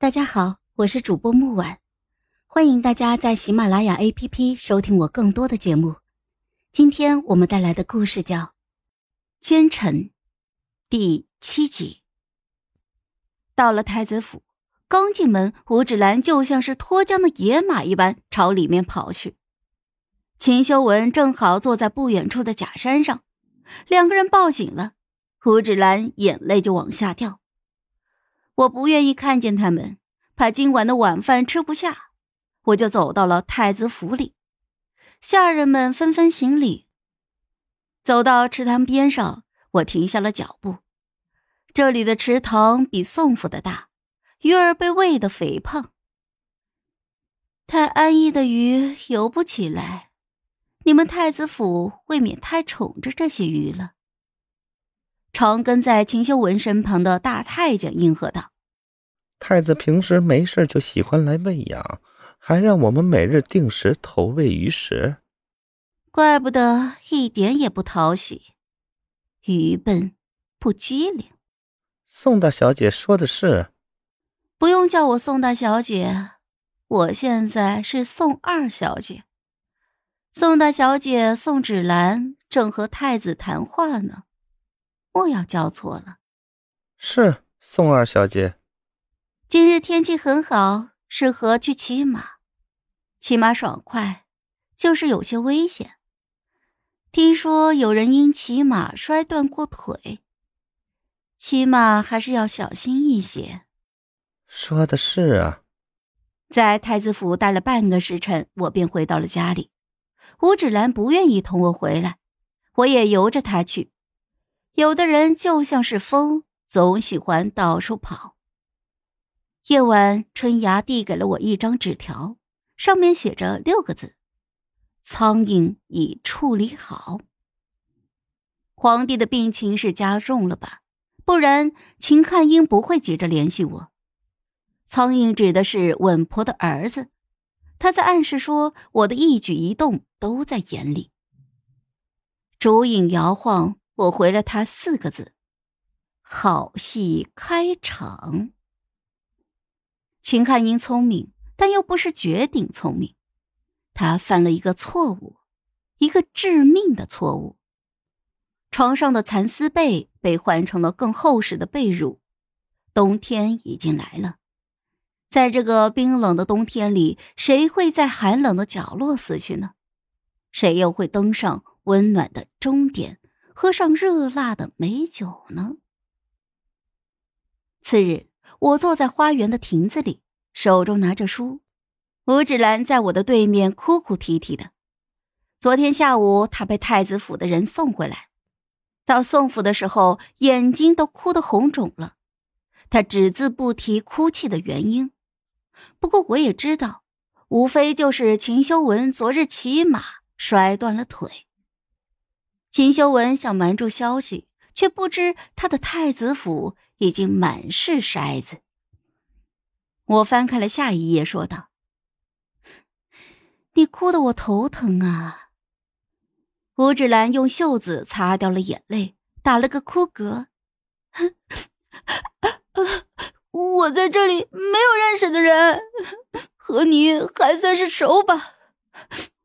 大家好，我是主播木婉，欢迎大家在喜马拉雅 APP 收听我更多的节目。今天我们带来的故事叫《奸臣》第七集。到了太子府，刚进门，吴芷兰就像是脱缰的野马一般朝里面跑去。秦修文正好坐在不远处的假山上，两个人抱紧了，吴芷兰眼泪就往下掉。我不愿意看见他们，怕今晚的晚饭吃不下，我就走到了太子府里。下人们纷纷行礼。走到池塘边上，我停下了脚步。这里的池塘比宋府的大，鱼儿被喂得肥胖。太安逸的鱼游不起来，你们太子府未免太宠着这些鱼了。常跟在秦修文身旁的大太监应和道：“太子平时没事就喜欢来喂养，还让我们每日定时投喂鱼食。怪不得一点也不讨喜，愚笨，不机灵。”宋大小姐说的是，不用叫我宋大小姐，我现在是宋二小姐。宋大小姐宋芷兰正和太子谈话呢。莫要叫错了，是宋二小姐。今日天气很好，适合去骑马。骑马爽快，就是有些危险。听说有人因骑马摔断过腿，骑马还是要小心一些。说的是啊。在太子府待了半个时辰，我便回到了家里。吴芷兰不愿意同我回来，我也由着她去。有的人就像是风，总喜欢到处跑。夜晚，春芽递给了我一张纸条，上面写着六个字：“苍蝇已处理好。”皇帝的病情是加重了吧？不然秦汉英不会急着联系我。苍蝇指的是稳婆的儿子，他在暗示说我的一举一动都在眼里。烛影摇晃。我回了他四个字：“好戏开场。”秦汉英聪明，但又不是绝顶聪明。他犯了一个错误，一个致命的错误。床上的蚕丝被被换成了更厚实的被褥。冬天已经来了，在这个冰冷的冬天里，谁会在寒冷的角落死去呢？谁又会登上温暖的终点？喝上热辣的美酒呢。次日，我坐在花园的亭子里，手中拿着书。吴芷兰在我的对面，哭哭啼啼的。昨天下午，她被太子府的人送回来，到宋府的时候，眼睛都哭得红肿了。她只字不提哭泣的原因。不过，我也知道，无非就是秦修文昨日骑马摔断了腿。秦修文想瞒住消息，却不知他的太子府已经满是筛子。我翻开了下一页，说道：“你哭得我头疼啊。”吴芷兰用袖子擦掉了眼泪，打了个哭嗝：“我在这里没有认识的人，和你还算是熟吧？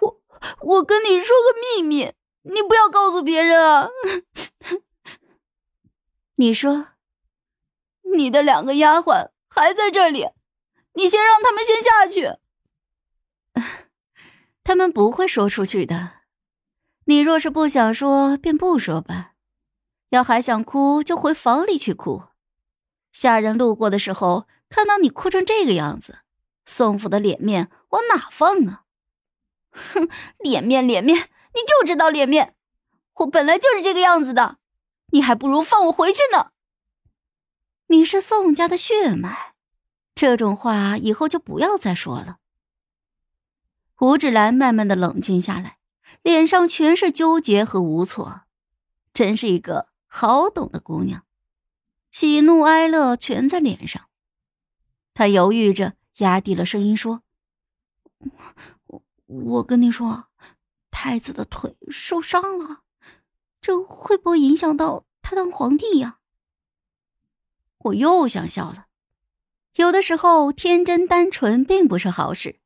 我我跟你说个秘密。”你不要告诉别人啊！你说，你的两个丫鬟还在这里，你先让他们先下去。他们不会说出去的。你若是不想说，便不说吧。要还想哭，就回房里去哭。下人路过的时候，看到你哭成这个样子，宋府的脸面往哪放啊？哼，脸面，脸面。你就知道脸面，我本来就是这个样子的，你还不如放我回去呢。你是宋家的血脉，这种话以后就不要再说了。胡芷兰慢慢的冷静下来，脸上全是纠结和无措，真是一个好懂的姑娘，喜怒哀乐全在脸上。她犹豫着，压低了声音说：“我我跟你说。”太子的腿受伤了，这会不会影响到他当皇帝呀？我又想笑了。有的时候，天真单纯并不是好事。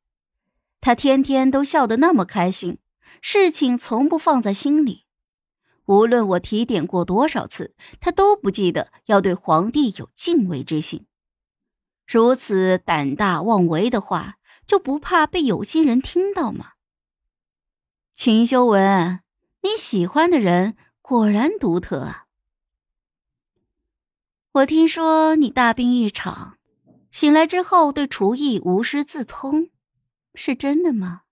他天天都笑得那么开心，事情从不放在心里。无论我提点过多少次，他都不记得要对皇帝有敬畏之心。如此胆大妄为的话，就不怕被有心人听到吗？秦修文，你喜欢的人果然独特啊！我听说你大病一场，醒来之后对厨艺无师自通，是真的吗？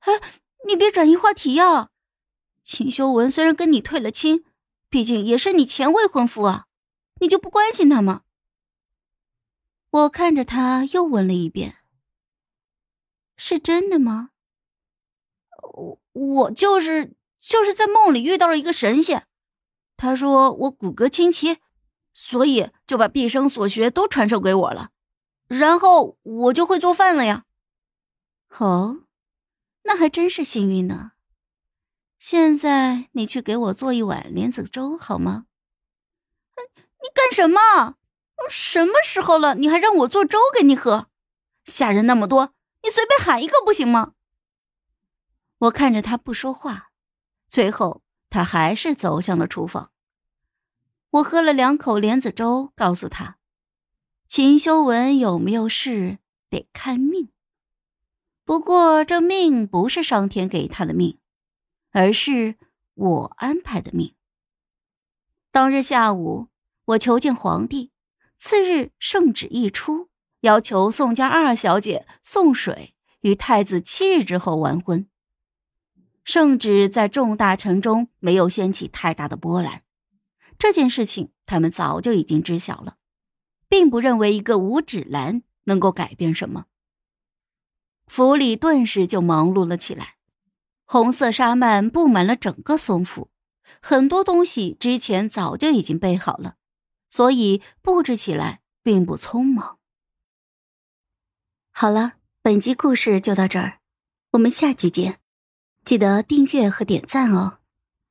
哎，你别转移话题呀！秦修文虽然跟你退了亲，毕竟也是你前未婚夫啊，你就不关心他吗？我看着他，又问了一遍：“是真的吗？”我我就是就是在梦里遇到了一个神仙，他说我骨骼清奇，所以就把毕生所学都传授给我了，然后我就会做饭了呀。哦，那还真是幸运呢。现在你去给我做一碗莲子粥好吗？你干什么？什么时候了，你还让我做粥给你喝？下人那么多，你随便喊一个不行吗？我看着他不说话，最后他还是走向了厨房。我喝了两口莲子粥，告诉他：“秦修文有没有事得看命，不过这命不是上天给他的命，而是我安排的命。”当日下午，我求见皇帝。次日圣旨一出，要求宋家二小姐宋水与太子七日之后完婚。圣旨在众大臣中没有掀起太大的波澜，这件事情他们早就已经知晓了，并不认为一个五指兰能够改变什么。府里顿时就忙碌了起来，红色纱幔布满了整个松府，很多东西之前早就已经备好了。所以布置起来并不匆忙。好了，本集故事就到这儿，我们下集见，记得订阅和点赞哦。